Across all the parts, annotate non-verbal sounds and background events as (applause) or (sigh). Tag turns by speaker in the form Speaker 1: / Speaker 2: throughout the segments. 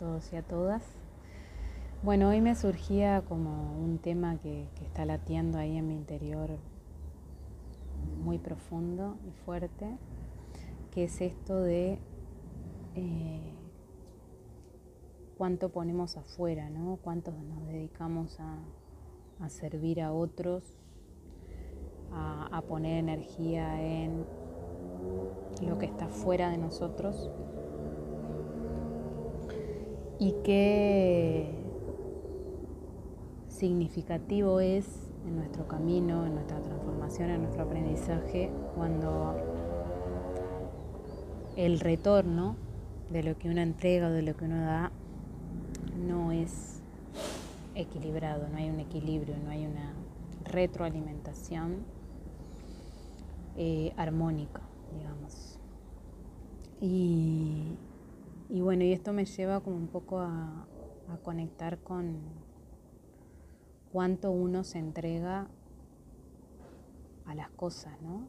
Speaker 1: todos y a todas. Bueno, hoy me surgía como un tema que, está latiendo ahí en mi interior muy profundo y fuerte, que es esto de eh, cuánto ponemos afuera, ¿no? Cuánto nos dedicamos a, servir a otros, a poner energía en lo que está fuera de nosotros y qué significativo es en nuestro camino, en nuestra transformación, en nuestro aprendizaje, cuando el retorno de lo que uno entrega o de lo que uno da no es equilibrado, no hay un equilibrio, no hay una retroalimentación eh, armónica, digamos. Y, y bueno, y esto me lleva como un poco a, conectar con cuánto uno se entrega a las cosas, ¿no?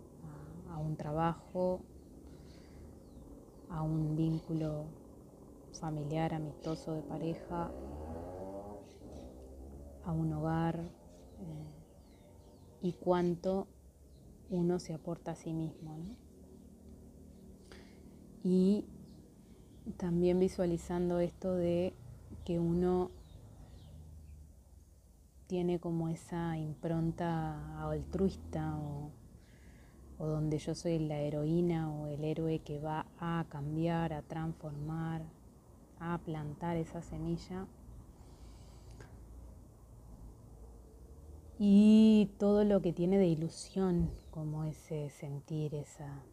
Speaker 1: A, un trabajo, a un vínculo familiar, amistoso de pareja, a un hogar, eh, y cuánto uno se aporta a sí mismo, ¿no? Y también visualizando esto de que uno tiene como esa impronta altruista o, donde yo soy la heroína o el héroe que va a cambiar, a transformar, a plantar esa semilla. Y todo lo que tiene de ilusión, como ese sentir, esa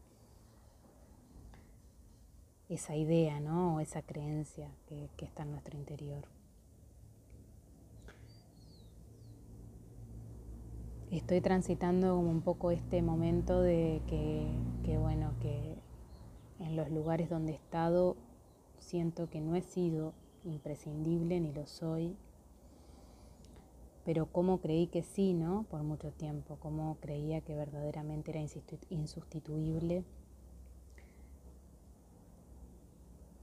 Speaker 1: esa idea, ¿no? O esa creencia que, está en nuestro interior. Estoy transitando como un poco este momento de que, bueno, que en los lugares donde he estado siento que no he sido imprescindible ni lo soy, pero como creí que sí, ¿no? Por mucho tiempo, como creía que verdaderamente era insustituible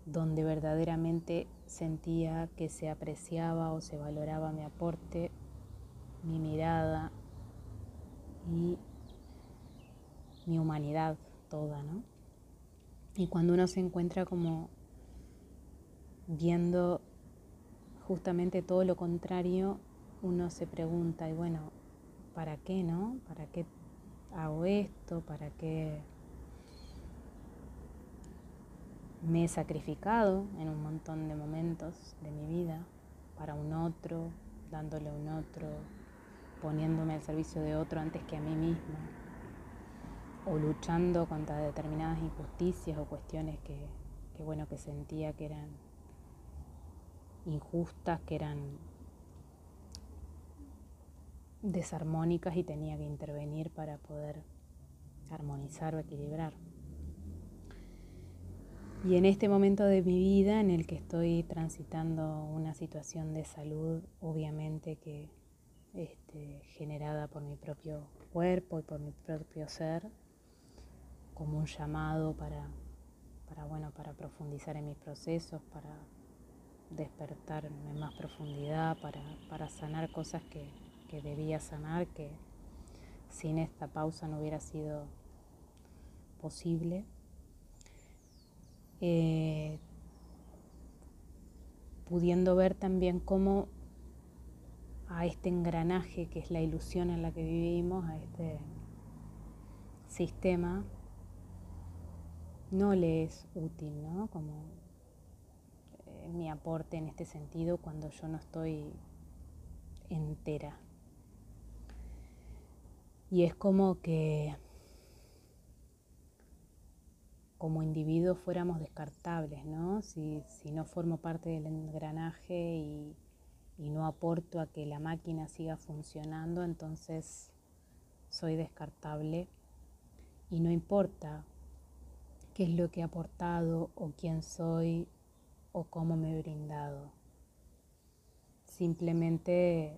Speaker 1: donde verdaderamente sentía que se apreciaba o se valoraba mi aporte, mi mirada y mi humanidad toda, ¿no? Y cuando uno se encuentra como viendo justamente todo lo contrario, uno se pregunta, y bueno, ¿para qué, no? ¿Para qué hago esto? ¿Para qué Me he sacrificado en un montón de momentos de mi vida para un otro, dándole a un otro, poniéndome al servicio de otro antes que a mí misma, o luchando contra determinadas injusticias o cuestiones que, bueno, que sentía que eran injustas, que eran desarmónicas y tenía que intervenir para poder armonizar o equilibrar. Y en este momento de mi vida en el que estoy transitando una situación de salud, obviamente que este, generada por mi propio cuerpo y por mi propio ser, como un llamado para, para, bueno, para profundizar en mis procesos, para despertarme en más profundidad, para, para sanar cosas que, que debía sanar, que sin esta pausa no hubiera sido posible. Eh, pudiendo ver también cómo a este engranaje que es la ilusión en la que vivimos, a este sistema, no le es útil, ¿no? Como eh, mi aporte en este sentido cuando yo no estoy entera. Y es como que como individuos fuéramos descartables, ¿no? Si, no formo parte del engranaje y, y no aporto a que la máquina siga funcionando, entonces soy descartable y no importa qué es lo que he aportado o quién soy o cómo me he brindado. Simplemente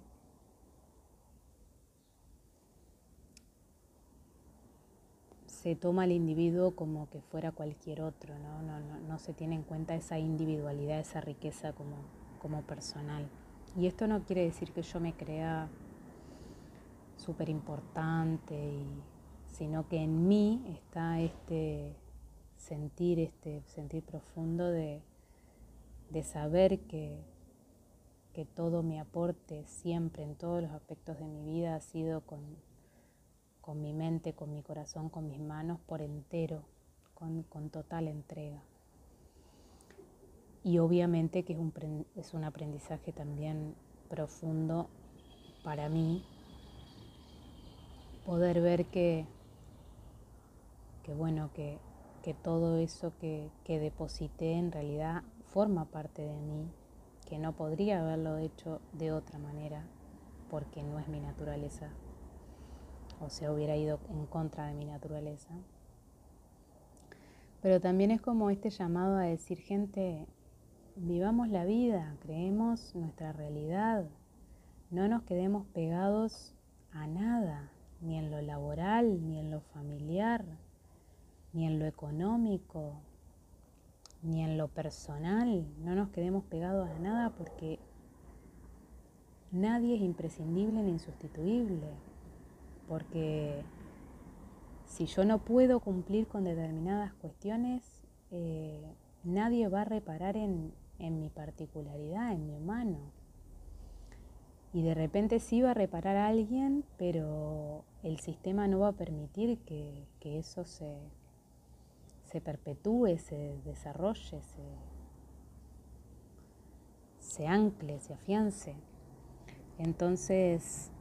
Speaker 1: se toma al individuo como que fuera cualquier otro, ¿no? No, no, no se tiene en cuenta esa individualidad, esa riqueza como, como personal. Y esto no quiere decir que yo me crea súper importante, sino que en mí está este sentir, este sentir profundo de, de saber que, que todo mi aporte siempre en todos los aspectos de mi vida ha sido con, con mi mente, con mi corazón, con mis manos por entero, con, con total entrega. Y obviamente que es un, es un aprendizaje también profundo para mí poder ver que, que bueno, que, que todo eso que, que deposité en realidad forma parte de mí, que no podría haberlo hecho de otra manera porque no es mi naturaleza o se hubiera ido en contra de mi naturaleza. Pero también es como este llamado a decir, gente, vivamos la vida, creemos nuestra realidad, no nos quedemos pegados a nada, ni en lo laboral, ni en lo familiar, ni en lo económico, ni en lo personal, no nos quedemos pegados a nada porque nadie es imprescindible ni insustituible porque si yo no puedo cumplir con determinadas cuestiones, eh, nadie va a reparar en, mi particularidad, en mi humano. Y de repente sí va a reparar alguien, pero el sistema no va a permitir que, eso se, se, perpetúe, se desarrolle, se, se ancle, se afiance. Entonces,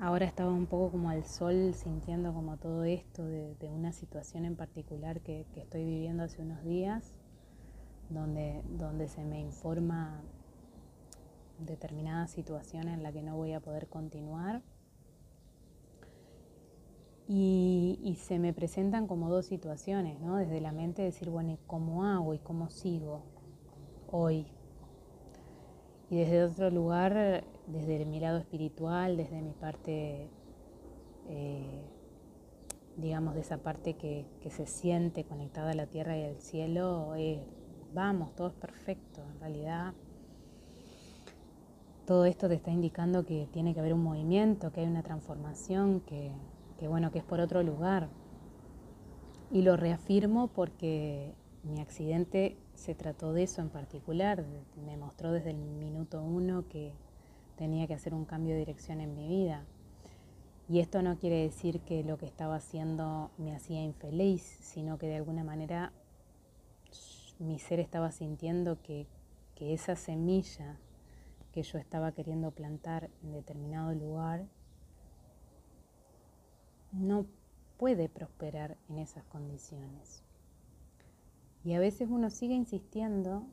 Speaker 1: Ahora estaba un poco como al sol sintiendo como todo esto de, una situación en particular que, estoy viviendo hace unos días, donde, donde se me informa determinada situación en la que no voy a poder continuar. Y, y, se me presentan como dos situaciones, ¿no? Desde la mente decir, bueno, ¿cómo hago y cómo sigo hoy? Y desde otro lugar desde mi lado espiritual, desde mi parte, eh, digamos, de esa parte que, se siente conectada a la tierra y al cielo, vamos, todo es perfecto. En realidad, todo esto te está indicando que tiene que haber un movimiento, que hay una transformación, que, que bueno, que es por otro lugar. Y lo reafirmo porque mi accidente se trató de eso en particular. Me mostró desde el minuto uno que tenía que hacer un cambio de dirección en mi vida. Y esto no quiere decir que lo que estaba haciendo me hacía infeliz, sino que de alguna manera mi ser estaba sintiendo que, que esa semilla que yo estaba queriendo plantar en determinado lugar no puede prosperar en esas condiciones. Y a veces uno sigue insistiendo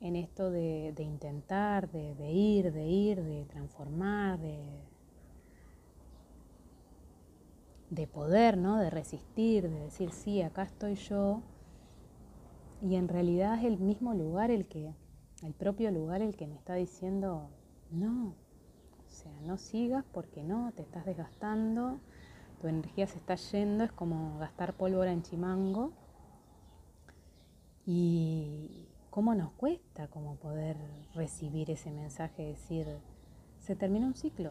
Speaker 1: en esto de, intentar, de, ir, de ir, de transformar, de, de poder, ¿no? de resistir, de decir, sí, acá estoy yo. Y en realidad es el mismo lugar el que, el propio lugar el que me está diciendo, no, o sea, no sigas porque no, te estás desgastando, tu energía se está yendo, es como gastar pólvora en chimango. Y, ¿Cómo nos cuesta como poder recibir ese mensaje, decir, se terminó un ciclo,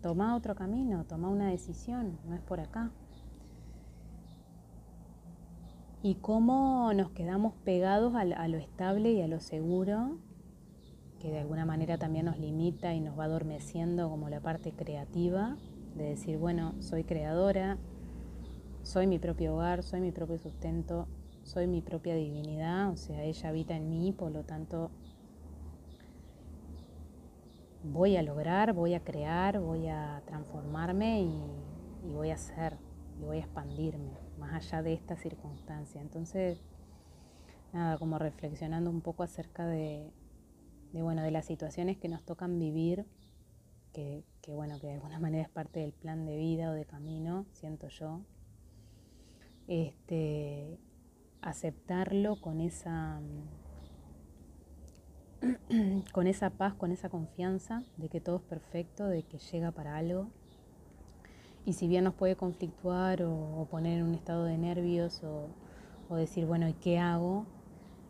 Speaker 1: toma otro camino, toma una decisión, no es por acá? Y cómo nos quedamos pegados a, lo estable y a lo seguro, que de alguna manera también nos limita y nos va adormeciendo como la parte creativa, de decir, bueno, soy creadora, soy mi propio hogar, soy mi propio sustento, soy mi propia divinidad, o sea, ella habita en mí, por lo tanto voy a lograr, voy a crear, voy a transformarme y, voy a ser, y voy a expandirme más allá de esta circunstancia. Entonces, nada, como reflexionando un poco acerca de, bueno, de las situaciones que nos tocan vivir, que, que bueno, que de alguna manera es parte del plan de vida o de camino, siento yo. Este, aceptarlo con esa, (clears throat) con esa paz, con esa confianza de que todo es perfecto, de que llega para algo Y si bien nos puede conflictuar o, poner en un estado de nervios o, decir, bueno, ¿y qué hago?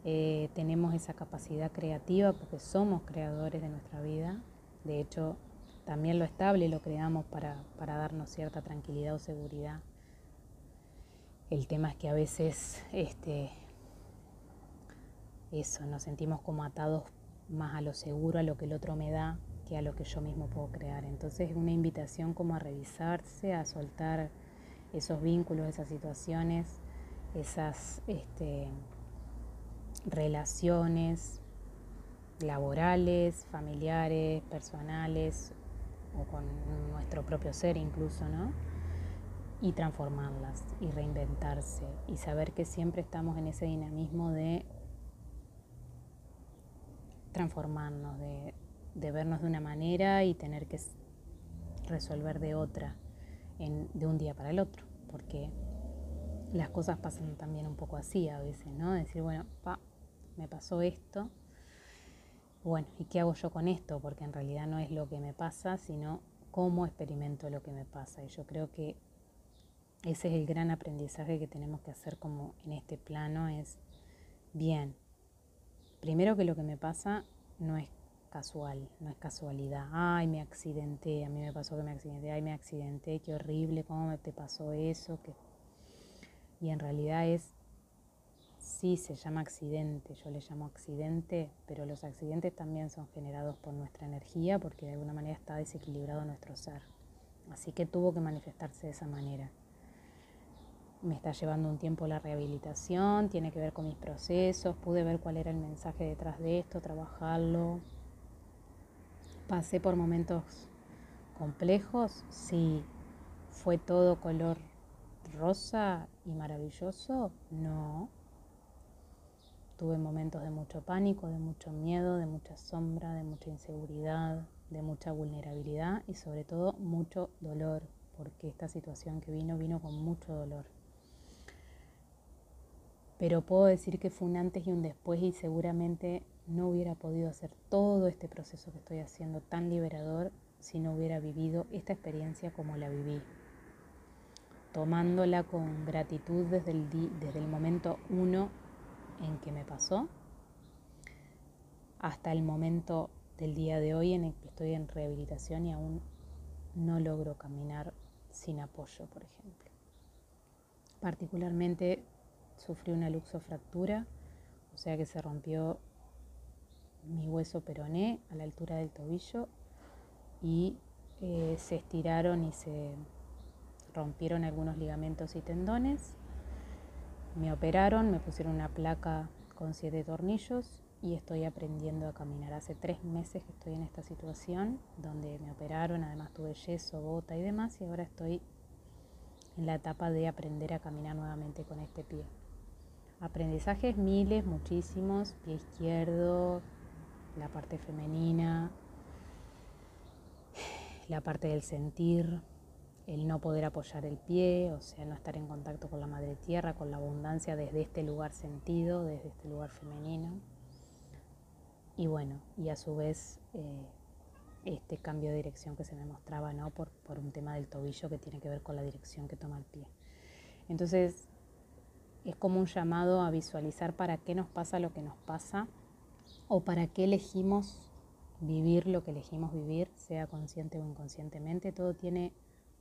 Speaker 1: Eh, tenemos esa capacidad creativa porque somos creadores de nuestra vida. De hecho, también lo estable lo creamos para, para darnos cierta tranquilidad o seguridad. El tema es que a veces este, eso, nos sentimos como atados más a lo seguro, a lo que el otro me da, que a lo que yo mismo puedo crear. Entonces es una invitación como a revisarse, a soltar esos vínculos, esas situaciones, esas este, relaciones laborales, familiares, personales o con nuestro propio ser incluso, ¿no? Y transformarlas y reinventarse y saber que siempre estamos en ese dinamismo de transformarnos, de, vernos de una manera y tener que resolver de otra de un día para el otro, porque las cosas pasan también un poco así a veces, ¿no? Decir, bueno, pa, me pasó esto, bueno, ¿y qué hago yo con esto? Porque en realidad no es lo que me pasa, sino cómo experimento lo que me pasa. Y yo creo que ese es el gran aprendizaje que tenemos que hacer como en este plano, es, bien, primero que lo que me pasa no es casual, no es casualidad. Ay, me accidenté, a mí me pasó que me accidenté, ay, me accidenté, qué horrible, cómo te pasó eso. Y en realidad es, sí, se llama accidente, yo le llamo accidente, pero los accidentes también son generados por nuestra energía porque de alguna manera está desequilibrado nuestro ser. Así que tuvo que manifestarse de esa manera me está llevando un tiempo la rehabilitación, tiene que ver con mis procesos, pude ver cuál era el mensaje detrás de esto, trabajarlo. Pasé por momentos complejos, sí. ¿Fue todo color rosa y maravilloso? No. Tuve momentos de mucho pánico, de mucho miedo, de mucha sombra, de mucha inseguridad, de mucha vulnerabilidad y sobre todo mucho dolor, porque esta situación que vino vino con mucho dolor pero puedo decir que fue un antes y un después y seguramente no hubiera podido hacer todo este proceso que estoy haciendo tan liberador si no hubiera vivido esta experiencia como la viví, tomándola con gratitud desde el, desde el momento uno en que me pasó hasta el momento del día de hoy en el que estoy en rehabilitación y aún no logro caminar sin apoyo, por ejemplo. Particularmente sufrí una luxofractura, o sea que se rompió mi hueso peroné a la altura del tobillo y eh, se estiraron y se rompieron algunos ligamentos y tendones. Me operaron, me pusieron una placa con siete tornillos y estoy aprendiendo a caminar. Hace tres meses que estoy en esta situación donde me operaron, además tuve yeso, bota y demás y ahora estoy en la etapa de aprender a caminar nuevamente con este pie. Aprendizajes miles, muchísimos, pie izquierdo, la parte femenina, la parte del sentir, el no poder apoyar el pie, o sea, no estar en contacto con la madre tierra, con la abundancia desde este lugar sentido, desde este lugar femenino. Y bueno, y a su vez eh, este cambio de dirección que se me mostraba, ¿no? Por, por un tema del tobillo que tiene que ver con la dirección que toma el pie. Entonces, es como un llamado a visualizar para qué nos pasa lo que nos pasa o para qué elegimos vivir lo que elegimos vivir, sea consciente o inconscientemente. Todo tiene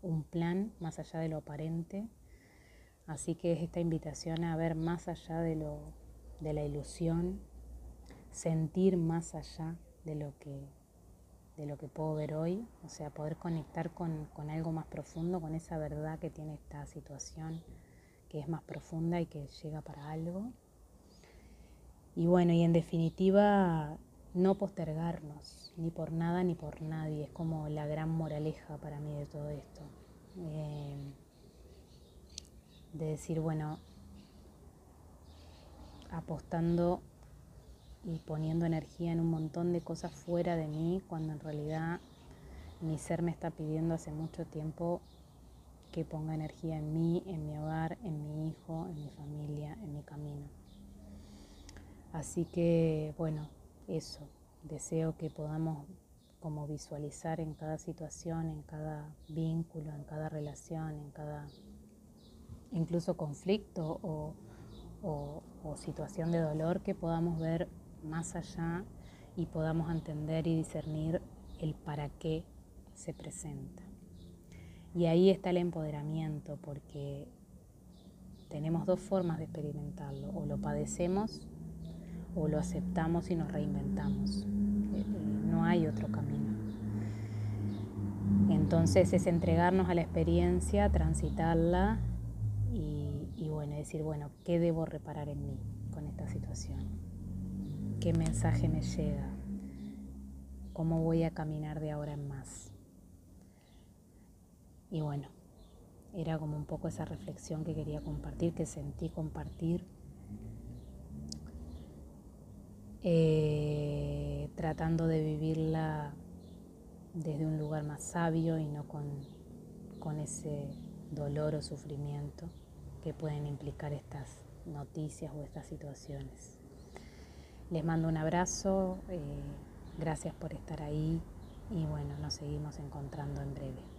Speaker 1: un plan más allá de lo aparente. Así que es esta invitación a ver más allá de, lo, de la ilusión, sentir más allá de lo que de lo que puedo ver hoy, o sea, poder conectar con, con algo más profundo, con esa verdad que tiene esta situación, que es más profunda y que llega para algo. Y bueno, y en definitiva, no postergarnos, ni por nada ni por nadie, es como la gran moraleja para mí de todo esto. Eh, de decir, bueno, apostando y poniendo energía en un montón de cosas fuera de mí, cuando en realidad mi ser me está pidiendo hace mucho tiempo que ponga energía en mí, en mi hogar, en mi hijo, en mi familia, en mi camino. Así que, bueno, eso, deseo que podamos como visualizar en cada situación, en cada vínculo, en cada relación, en cada incluso conflicto o, situación de dolor que podamos ver más allá y podamos entender y discernir el para qué se presenta. Y ahí está el empoderamiento, porque tenemos dos formas de experimentarlo, o lo padecemos o lo aceptamos y nos reinventamos. Eh, no hay otro camino. Entonces es entregarnos a la experiencia, transitarla y, bueno, decir, bueno, ¿qué debo reparar en mí con esta situación? ¿Qué mensaje me llega? ¿Cómo voy a caminar de ahora en más? Y bueno, era como un poco esa reflexión que quería compartir, que sentí compartir eh, tratando de vivirla desde un lugar más sabio y no con, con ese dolor o sufrimiento que pueden implicar estas noticias o estas situaciones. Les mando un abrazo, eh, gracias por estar ahí y bueno, nos seguimos encontrando en breve.